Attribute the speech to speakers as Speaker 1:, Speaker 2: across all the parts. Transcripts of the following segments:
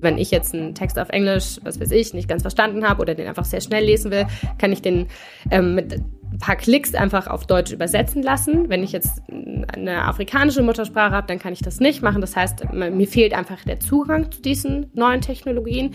Speaker 1: Wenn ich jetzt einen Text auf Englisch, was weiß ich, nicht ganz verstanden habe oder den einfach sehr schnell lesen will, kann ich den ähm, mit ein paar Klicks einfach auf Deutsch übersetzen lassen. Wenn ich jetzt eine afrikanische Muttersprache habe, dann kann ich das nicht machen. Das heißt, mir fehlt einfach der Zugang zu diesen neuen Technologien.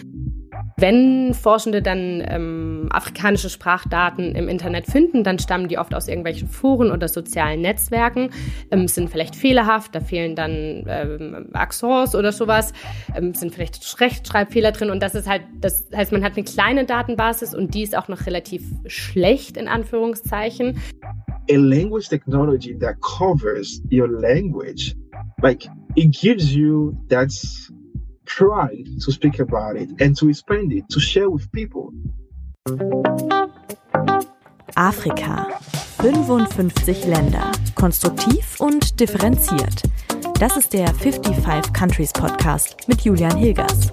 Speaker 1: Wenn Forschende dann ähm, afrikanische Sprachdaten im Internet finden, dann stammen die oft aus irgendwelchen Foren oder sozialen Netzwerken, ähm, sind vielleicht fehlerhaft, da fehlen dann ähm, Accents oder sowas, ähm, sind vielleicht Rechtschreibfehler drin. Und das ist halt, das heißt, man hat eine kleine Datenbasis und die ist auch noch relativ schlecht in Anführungszeichen.
Speaker 2: A language technology that covers your language, like it gives you that's pride to speak about it and to expand it, to share with people.
Speaker 3: Afrika. 55 Länder. Konstruktiv und differenziert. Das ist der 55 Countries Podcast mit Julian Hilgers.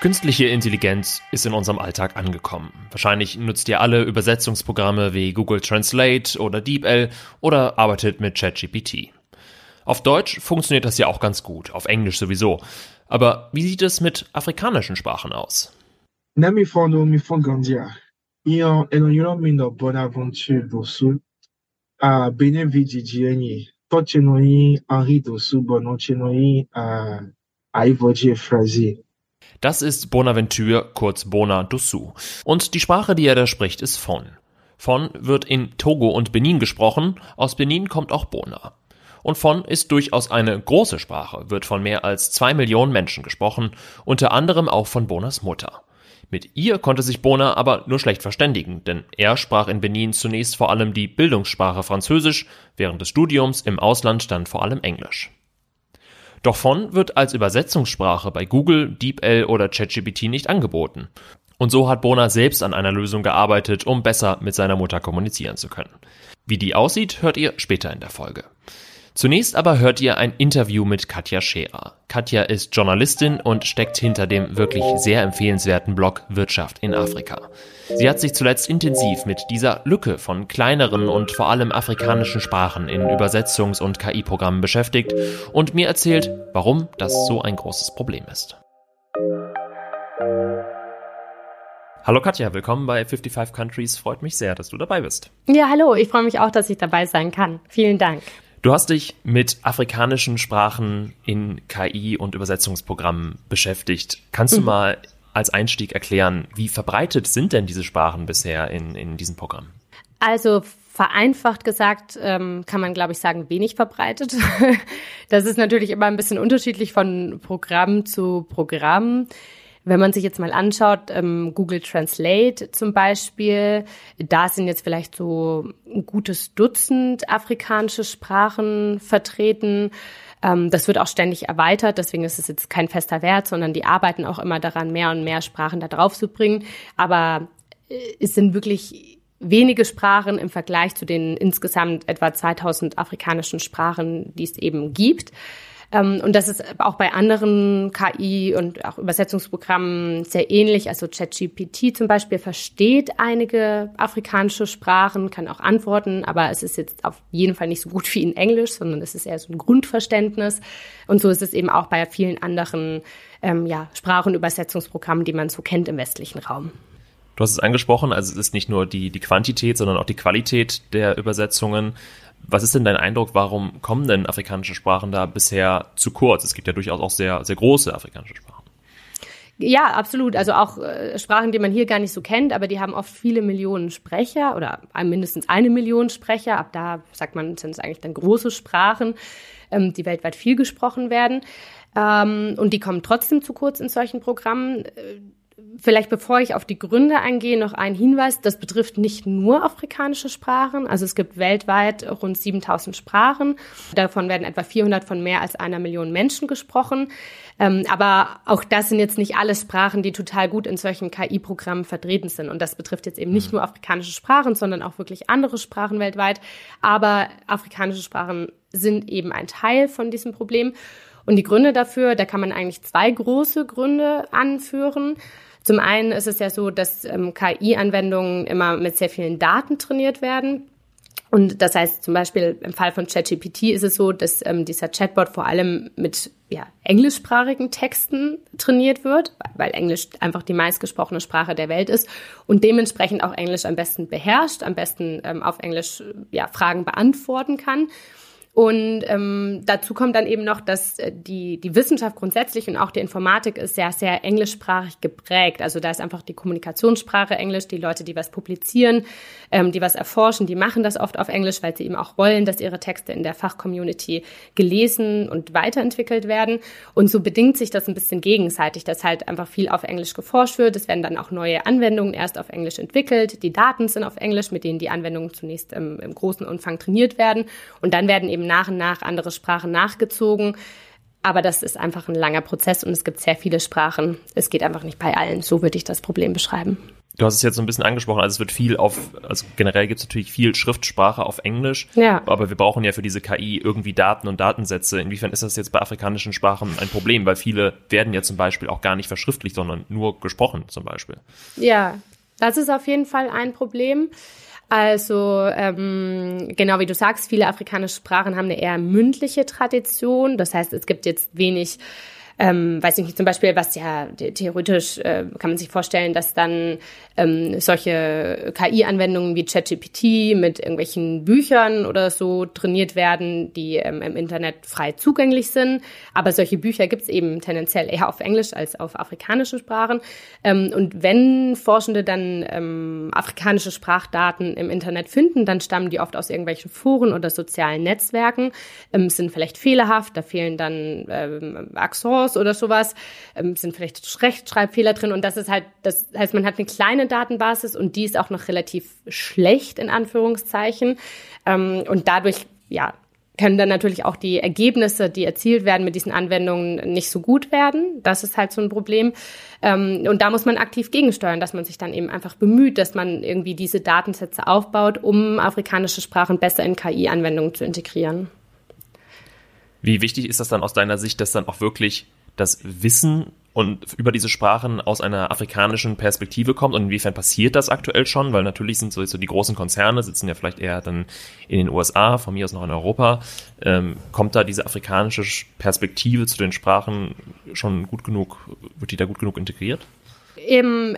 Speaker 4: Künstliche Intelligenz ist in unserem Alltag angekommen. Wahrscheinlich nutzt ihr alle Übersetzungsprogramme wie Google Translate oder DeepL oder arbeitet mit ChatGPT. Auf Deutsch funktioniert das ja auch ganz gut, auf Englisch sowieso. Aber wie sieht es mit afrikanischen Sprachen aus? Das ist Bonaventure, kurz Bona Dosu. Und die Sprache, die er da spricht, ist Fon. Fon wird in Togo und Benin gesprochen. Aus Benin kommt auch Bona. Und von ist durchaus eine große Sprache, wird von mehr als zwei Millionen Menschen gesprochen, unter anderem auch von Bonas Mutter. Mit ihr konnte sich Bona aber nur schlecht verständigen, denn er sprach in Benin zunächst vor allem die Bildungssprache Französisch, während des Studiums im Ausland dann vor allem Englisch. Doch von wird als Übersetzungssprache bei Google, DeepL oder ChatGPT nicht angeboten. Und so hat Bona selbst an einer Lösung gearbeitet, um besser mit seiner Mutter kommunizieren zu können. Wie die aussieht, hört ihr später in der Folge. Zunächst aber hört ihr ein Interview mit Katja Scherer. Katja ist Journalistin und steckt hinter dem wirklich sehr empfehlenswerten Blog Wirtschaft in Afrika. Sie hat sich zuletzt intensiv mit dieser Lücke von kleineren und vor allem afrikanischen Sprachen in Übersetzungs- und KI-Programmen beschäftigt und mir erzählt, warum das so ein großes Problem ist. Hallo Katja, willkommen bei 55 Countries. Freut mich sehr, dass du dabei bist.
Speaker 1: Ja, hallo, ich freue mich auch, dass ich dabei sein kann. Vielen Dank.
Speaker 4: Du hast dich mit afrikanischen Sprachen in KI und Übersetzungsprogrammen beschäftigt. Kannst du mhm. mal als Einstieg erklären, wie verbreitet sind denn diese Sprachen bisher in, in diesem Programm?
Speaker 1: Also vereinfacht gesagt ähm, kann man, glaube ich, sagen, wenig verbreitet. das ist natürlich immer ein bisschen unterschiedlich von Programm zu Programm. Wenn man sich jetzt mal anschaut, ähm, Google Translate zum Beispiel, da sind jetzt vielleicht so ein gutes Dutzend afrikanische Sprachen vertreten. Ähm, das wird auch ständig erweitert, deswegen ist es jetzt kein fester Wert, sondern die arbeiten auch immer daran, mehr und mehr Sprachen da drauf zu bringen. Aber äh, es sind wirklich wenige Sprachen im Vergleich zu den insgesamt etwa 2000 afrikanischen Sprachen, die es eben gibt. Ähm, und das ist auch bei anderen KI und auch Übersetzungsprogrammen sehr ähnlich. Also ChatGPT zum Beispiel versteht einige afrikanische Sprachen, kann auch antworten, aber es ist jetzt auf jeden Fall nicht so gut wie in Englisch, sondern es ist eher so ein Grundverständnis. Und so ist es eben auch bei vielen anderen ähm, ja, Sprach- und Übersetzungsprogrammen, die man so kennt im westlichen Raum.
Speaker 4: Du hast es angesprochen, also es ist nicht nur die, die Quantität, sondern auch die Qualität der Übersetzungen. Was ist denn dein Eindruck, warum kommen denn afrikanische Sprachen da bisher zu kurz? Es gibt ja durchaus auch sehr, sehr große afrikanische Sprachen.
Speaker 1: Ja, absolut. Also auch äh, Sprachen, die man hier gar nicht so kennt, aber die haben oft viele Millionen Sprecher oder mindestens eine Million Sprecher. Ab da sagt man, sind es eigentlich dann große Sprachen, ähm, die weltweit viel gesprochen werden. Ähm, und die kommen trotzdem zu kurz in solchen Programmen. Vielleicht bevor ich auf die Gründe eingehe, noch ein Hinweis. Das betrifft nicht nur afrikanische Sprachen. Also es gibt weltweit rund 7000 Sprachen. Davon werden etwa 400 von mehr als einer Million Menschen gesprochen. Ähm, aber auch das sind jetzt nicht alle Sprachen, die total gut in solchen KI-Programmen vertreten sind. Und das betrifft jetzt eben nicht mhm. nur afrikanische Sprachen, sondern auch wirklich andere Sprachen weltweit. Aber afrikanische Sprachen sind eben ein Teil von diesem Problem. Und die Gründe dafür, da kann man eigentlich zwei große Gründe anführen. Zum einen ist es ja so, dass ähm, KI-Anwendungen immer mit sehr vielen Daten trainiert werden. Und das heißt zum Beispiel im Fall von ChatGPT ist es so, dass ähm, dieser Chatbot vor allem mit ja, englischsprachigen Texten trainiert wird, weil Englisch einfach die meistgesprochene Sprache der Welt ist und dementsprechend auch Englisch am besten beherrscht, am besten ähm, auf Englisch ja, Fragen beantworten kann. Und ähm, dazu kommt dann eben noch, dass äh, die, die Wissenschaft grundsätzlich und auch die Informatik ist sehr, sehr englischsprachig geprägt. Also da ist einfach die Kommunikationssprache Englisch. Die Leute, die was publizieren, ähm, die was erforschen, die machen das oft auf Englisch, weil sie eben auch wollen, dass ihre Texte in der Fachcommunity gelesen und weiterentwickelt werden. Und so bedingt sich das ein bisschen gegenseitig, dass halt einfach viel auf Englisch geforscht wird. Es werden dann auch neue Anwendungen erst auf Englisch entwickelt. Die Daten sind auf Englisch, mit denen die Anwendungen zunächst im, im großen Umfang trainiert werden. Und dann werden eben nach und nach andere Sprachen nachgezogen. Aber das ist einfach ein langer Prozess und es gibt sehr viele Sprachen. Es geht einfach nicht bei allen. So würde ich das Problem beschreiben.
Speaker 4: Du hast es jetzt so ein bisschen angesprochen, also es wird viel auf, also generell gibt es natürlich viel Schriftsprache auf Englisch,
Speaker 1: ja.
Speaker 4: aber wir brauchen ja für diese KI irgendwie Daten und Datensätze. Inwiefern ist das jetzt bei afrikanischen Sprachen ein Problem? Weil viele werden ja zum Beispiel auch gar nicht verschriftlicht, sondern nur gesprochen zum Beispiel.
Speaker 1: Ja, das ist auf jeden Fall ein Problem. Also ähm, genau wie du sagst, viele afrikanische Sprachen haben eine eher mündliche Tradition. Das heißt, es gibt jetzt wenig ähm, weiß ich nicht, zum Beispiel, was ja theoretisch äh, kann man sich vorstellen, dass dann ähm, solche KI-Anwendungen wie ChatGPT mit irgendwelchen Büchern oder so trainiert werden, die ähm, im Internet frei zugänglich sind. Aber solche Bücher gibt es eben tendenziell eher auf Englisch als auf afrikanischen Sprachen. Ähm, und wenn Forschende dann ähm, afrikanische Sprachdaten im Internet finden, dann stammen die oft aus irgendwelchen Foren oder sozialen Netzwerken, ähm, sind vielleicht fehlerhaft, da fehlen dann ähm, Accents Chance oder sowas, ähm, sind vielleicht Rechtschreibfehler drin und das ist halt, das heißt, man hat eine kleine Datenbasis und die ist auch noch relativ schlecht in Anführungszeichen ähm, und dadurch, ja, können dann natürlich auch die Ergebnisse, die erzielt werden mit diesen Anwendungen, nicht so gut werden. Das ist halt so ein Problem. Ähm, und da muss man aktiv gegensteuern, dass man sich dann eben einfach bemüht, dass man irgendwie diese Datensätze aufbaut, um afrikanische Sprachen besser in KI-Anwendungen zu integrieren.
Speaker 4: Wie wichtig ist das dann aus deiner Sicht, dass dann auch wirklich das Wissen und über diese Sprachen aus einer afrikanischen Perspektive kommt und inwiefern passiert das aktuell schon, weil natürlich sind sowieso die großen Konzerne sitzen ja vielleicht eher dann in den USA, von mir aus noch in Europa. Ähm, kommt da diese afrikanische Perspektive zu den Sprachen schon gut genug, wird die da gut genug integriert?
Speaker 1: Im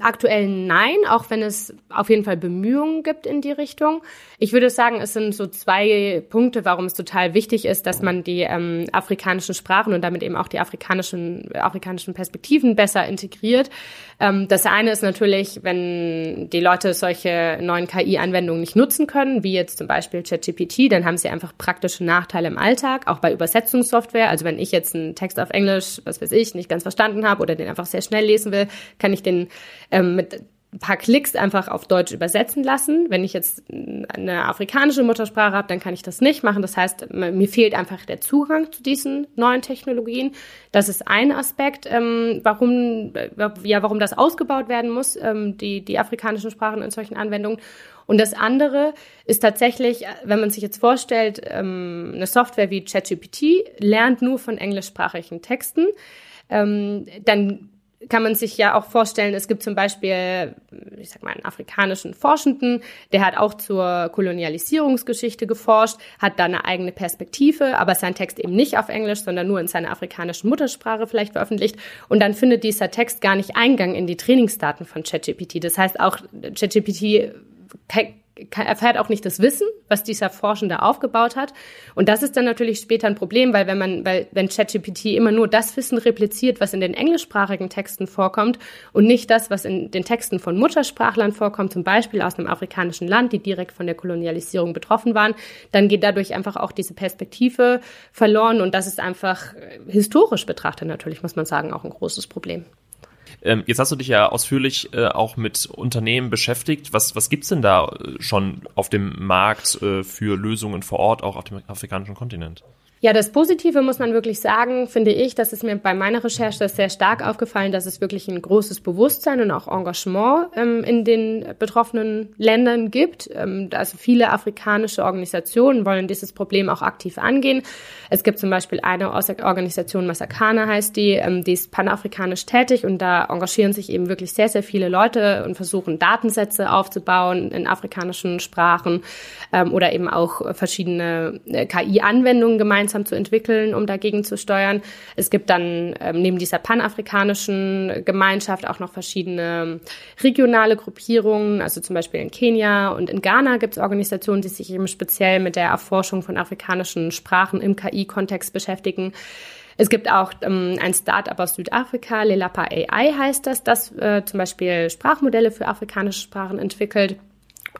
Speaker 1: aktuellen Nein, auch wenn es auf jeden Fall Bemühungen gibt in die Richtung. Ich würde sagen, es sind so zwei Punkte, warum es total wichtig ist, dass man die ähm, afrikanischen Sprachen und damit eben auch die afrikanischen, afrikanischen Perspektiven besser integriert. Ähm, das eine ist natürlich, wenn die Leute solche neuen KI-Anwendungen nicht nutzen können, wie jetzt zum Beispiel ChatGPT, dann haben sie einfach praktische Nachteile im Alltag, auch bei Übersetzungssoftware. Also wenn ich jetzt einen Text auf Englisch, was weiß ich, nicht ganz verstanden habe oder den einfach sehr schnell lesen will, kann ich den ähm, mit ein paar Klicks einfach auf Deutsch übersetzen lassen. Wenn ich jetzt eine afrikanische Muttersprache habe, dann kann ich das nicht machen. Das heißt, mir fehlt einfach der Zugang zu diesen neuen Technologien. Das ist ein Aspekt, ähm, warum, äh, ja, warum das ausgebaut werden muss, ähm, die, die afrikanischen Sprachen in solchen Anwendungen. Und das andere ist tatsächlich, wenn man sich jetzt vorstellt, ähm, eine Software wie ChatGPT lernt nur von englischsprachigen Texten, ähm, dann kann man sich ja auch vorstellen, es gibt zum Beispiel, ich sag mal, einen afrikanischen Forschenden, der hat auch zur Kolonialisierungsgeschichte geforscht, hat da eine eigene Perspektive, aber sein Text eben nicht auf Englisch, sondern nur in seiner afrikanischen Muttersprache vielleicht veröffentlicht. Und dann findet dieser Text gar nicht Eingang in die Trainingsdaten von ChatGPT. Das heißt, auch ChatGPT erfährt auch nicht das Wissen, was dieser Forschende aufgebaut hat. Und das ist dann natürlich später ein Problem, weil wenn man, weil wenn ChatGPT immer nur das Wissen repliziert, was in den englischsprachigen Texten vorkommt und nicht das, was in den Texten von Muttersprachlern vorkommt, zum Beispiel aus einem afrikanischen Land, die direkt von der Kolonialisierung betroffen waren, dann geht dadurch einfach auch diese Perspektive verloren und das ist einfach äh, historisch betrachtet natürlich, muss man sagen, auch ein großes Problem.
Speaker 4: Ähm, jetzt hast du dich ja ausführlich äh, auch mit Unternehmen beschäftigt. Was, was gibt's denn da äh, schon auf dem Markt äh, für Lösungen vor Ort, auch auf dem afrikanischen Kontinent?
Speaker 1: Ja, das Positive muss man wirklich sagen, finde ich, das ist mir bei meiner Recherche sehr stark aufgefallen, dass es wirklich ein großes Bewusstsein und auch Engagement ähm, in den betroffenen Ländern gibt. Ähm, also viele afrikanische Organisationen wollen dieses Problem auch aktiv angehen. Es gibt zum Beispiel eine Organisation, Massakana heißt die, ähm, die ist panafrikanisch tätig und da engagieren sich eben wirklich sehr, sehr viele Leute und versuchen Datensätze aufzubauen in afrikanischen Sprachen ähm, oder eben auch verschiedene äh, KI-Anwendungen gemeinsam gemeinsam zu entwickeln, um dagegen zu steuern. Es gibt dann ähm, neben dieser panafrikanischen Gemeinschaft auch noch verschiedene regionale Gruppierungen. Also zum Beispiel in Kenia und in Ghana gibt es Organisationen, die sich eben speziell mit der Erforschung von afrikanischen Sprachen im KI-Kontext beschäftigen. Es gibt auch ähm, ein Start-up aus Südafrika, Lelapa AI heißt das, das äh, zum Beispiel Sprachmodelle für afrikanische Sprachen entwickelt.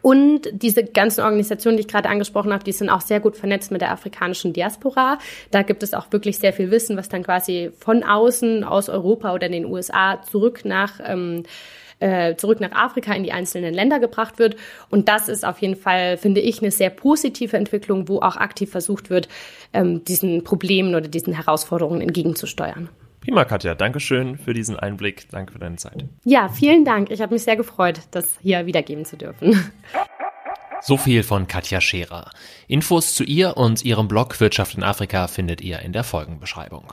Speaker 1: Und diese ganzen Organisationen, die ich gerade angesprochen habe, die sind auch sehr gut vernetzt mit der afrikanischen Diaspora. Da gibt es auch wirklich sehr viel Wissen, was dann quasi von außen, aus Europa oder den USA zurück nach ähm, äh, zurück nach Afrika in die einzelnen Länder gebracht wird. Und das ist auf jeden Fall, finde ich, eine sehr positive Entwicklung, wo auch aktiv versucht wird, ähm, diesen Problemen oder diesen Herausforderungen entgegenzusteuern.
Speaker 4: Prima, Katja. Dankeschön für diesen Einblick. Danke für deine Zeit.
Speaker 1: Ja, vielen Dank. Ich habe mich sehr gefreut, das hier wiedergeben zu dürfen.
Speaker 4: So viel von Katja Scherer. Infos zu ihr und ihrem Blog Wirtschaft in Afrika findet ihr in der Folgenbeschreibung.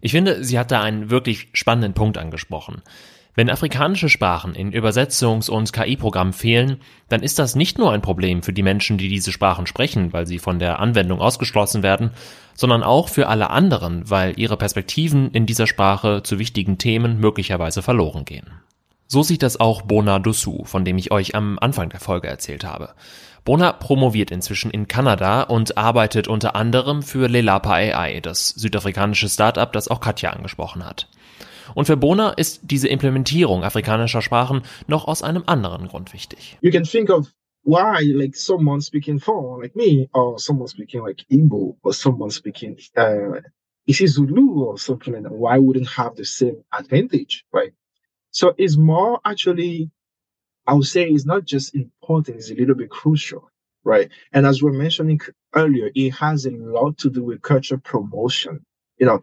Speaker 4: Ich finde, sie hat da einen wirklich spannenden Punkt angesprochen. Wenn afrikanische Sprachen in Übersetzungs- und KI-Programmen fehlen, dann ist das nicht nur ein Problem für die Menschen, die diese Sprachen sprechen, weil sie von der Anwendung ausgeschlossen werden, sondern auch für alle anderen, weil ihre Perspektiven in dieser Sprache zu wichtigen Themen möglicherweise verloren gehen. So sieht das auch Bona Dussou, von dem ich euch am Anfang der Folge erzählt habe. Bona promoviert inzwischen in Kanada und arbeitet unter anderem für Lelapa AI, das südafrikanische Startup, das auch Katja angesprochen hat. Und für Bona ist diese Implementierung afrikanischer Sprachen noch aus einem anderen Grund wichtig.
Speaker 2: You can think of why like someone speaking Fon like me or someone speaking like Igbo or someone speaking uh is Zulu or something like that, why wouldn't have the same advantage, right? So it's more actually, I would say it's not just important, it's a little bit crucial, right? And as we are mentioning earlier, it has a lot to do with culture promotion. You know,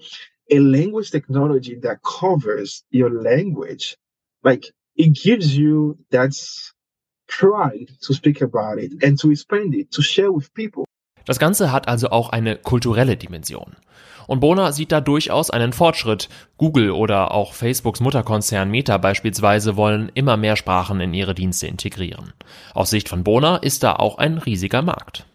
Speaker 2: a language technology that covers your language, like it gives you that pride to speak about it and to expand it, to share with people.
Speaker 4: Das Ganze hat also auch eine kulturelle Dimension. Und Bona sieht da durchaus einen Fortschritt. Google oder auch Facebooks Mutterkonzern Meta beispielsweise wollen immer mehr Sprachen in ihre Dienste integrieren. Aus Sicht von Bona ist da auch ein riesiger Markt.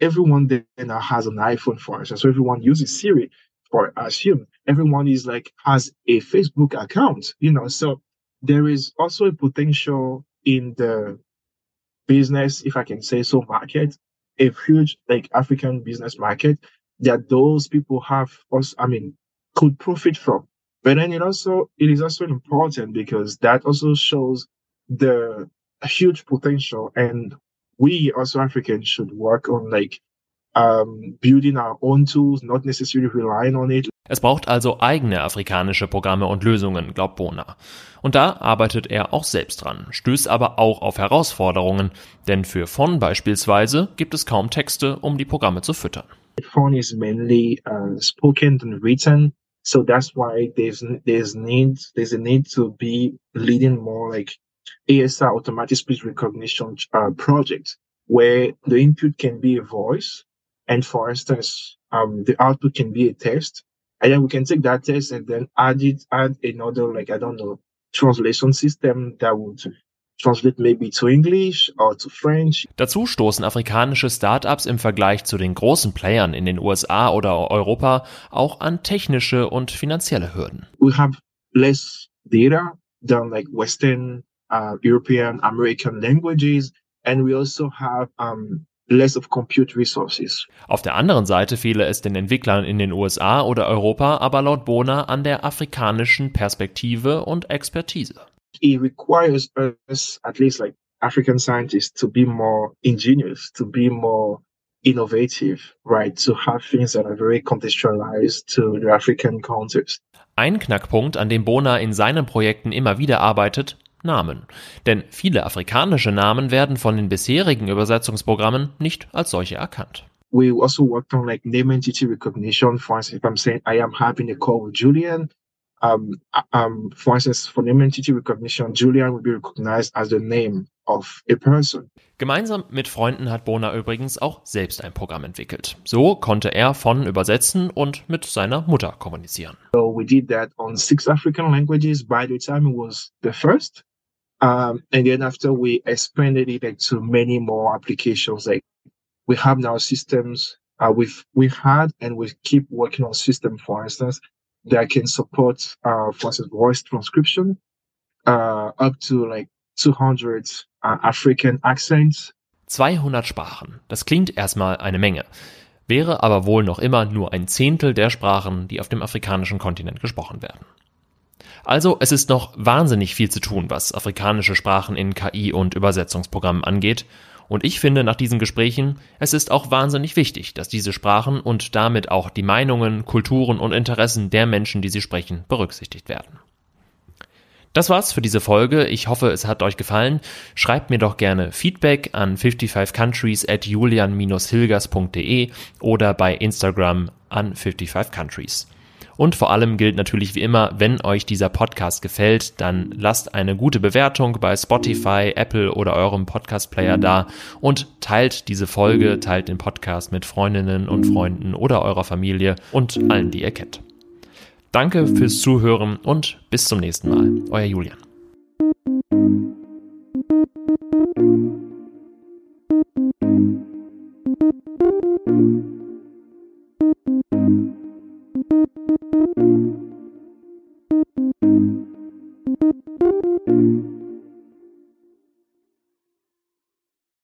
Speaker 2: Everyone then has an iPhone for instance, so everyone uses Siri. for assume everyone is like has a Facebook account, you know. So there is also a potential in the business, if I can say so, market, a huge like African business market that those people have also, I mean, could profit from. But then it also it is also important because that also shows the huge potential and we also Africans should work on like um, building our own tools, not necessarily relying on it.
Speaker 4: Es braucht also eigene afrikanische Programme und Lösungen, glaubt Bona. Und da arbeitet er auch selbst dran, stößt aber auch auf Herausforderungen, denn für Fon beispielsweise gibt es kaum Texte, um die Programme zu füttern.
Speaker 2: Fon is mainly uh, spoken and written, so that's why there's there's need there's a need to be leading more like ASR automatic speech recognition uh, project where the input can be a voice And for instance, um, the output can be a test. And then we can take that test and then add it, add another, like, I don't know, translation system that would translate maybe to English or to French.
Speaker 4: Dazu stoßen afrikanische Startups im Vergleich zu den großen Playern in den USA oder Europa auch an technische und finanzielle Hürden.
Speaker 2: We have less data than like Western, uh, European, American languages. And we also have, um, less of compute resources.
Speaker 4: Auf der anderen Seite fehle es den Entwicklern in den USA oder Europa aber laut Bona an der afrikanischen Perspektive und Expertise.
Speaker 2: It requires us, at least like African scientists, to be more ingenious, to be more innovative, right? To have things that are very contextualized to the African context.
Speaker 4: Ein Knackpunkt, an dem Bona in seinen Projekten immer wieder arbeitet, Namen. Denn viele afrikanische Namen werden von den bisherigen Übersetzungsprogrammen nicht als solche erkannt.
Speaker 2: we also worked on like name entity recognition. For instance, if I'm saying I am having a call with Julian, um, um, for instance, for name entity recognition, Julian will be recognized as the name of a person.
Speaker 4: Gemeinsam mit Freunden hat Bona übrigens auch selbst ein Programm entwickelt. So konnte er von übersetzen und mit seiner Mutter kommunizieren.
Speaker 2: So we did that on six African languages. By the time it was the first, um, and then after we expanded it like, to many more applications. Like we have now systems. Uh, we've we've had and we keep working on system, for instance, that can support, uh, for instance, voice transcription, uh, up to like 200 uh, African accents.
Speaker 4: 200 Sprachen. Das klingt erstmal eine Menge, wäre aber wohl noch immer nur ein Zehntel der Sprachen, die auf dem afrikanischen Kontinent gesprochen werden. Also es ist noch wahnsinnig viel zu tun, was afrikanische Sprachen in KI und Übersetzungsprogrammen angeht. Und ich finde nach diesen Gesprächen, es ist auch wahnsinnig wichtig, dass diese Sprachen und damit auch die Meinungen, Kulturen und Interessen der Menschen, die sie sprechen, berücksichtigt werden. Das war's für diese Folge. Ich hoffe, es hat euch gefallen. Schreibt mir doch gerne Feedback an 55countries at julian-hilgers.de oder bei Instagram an 55countries. Und vor allem gilt natürlich wie immer, wenn euch dieser Podcast gefällt, dann lasst eine gute Bewertung bei Spotify, Apple oder eurem Podcast-Player da und teilt diese Folge, teilt den Podcast mit Freundinnen und Freunden oder eurer Familie und allen, die ihr kennt. Danke fürs Zuhören und bis zum nächsten Mal. Euer Julian.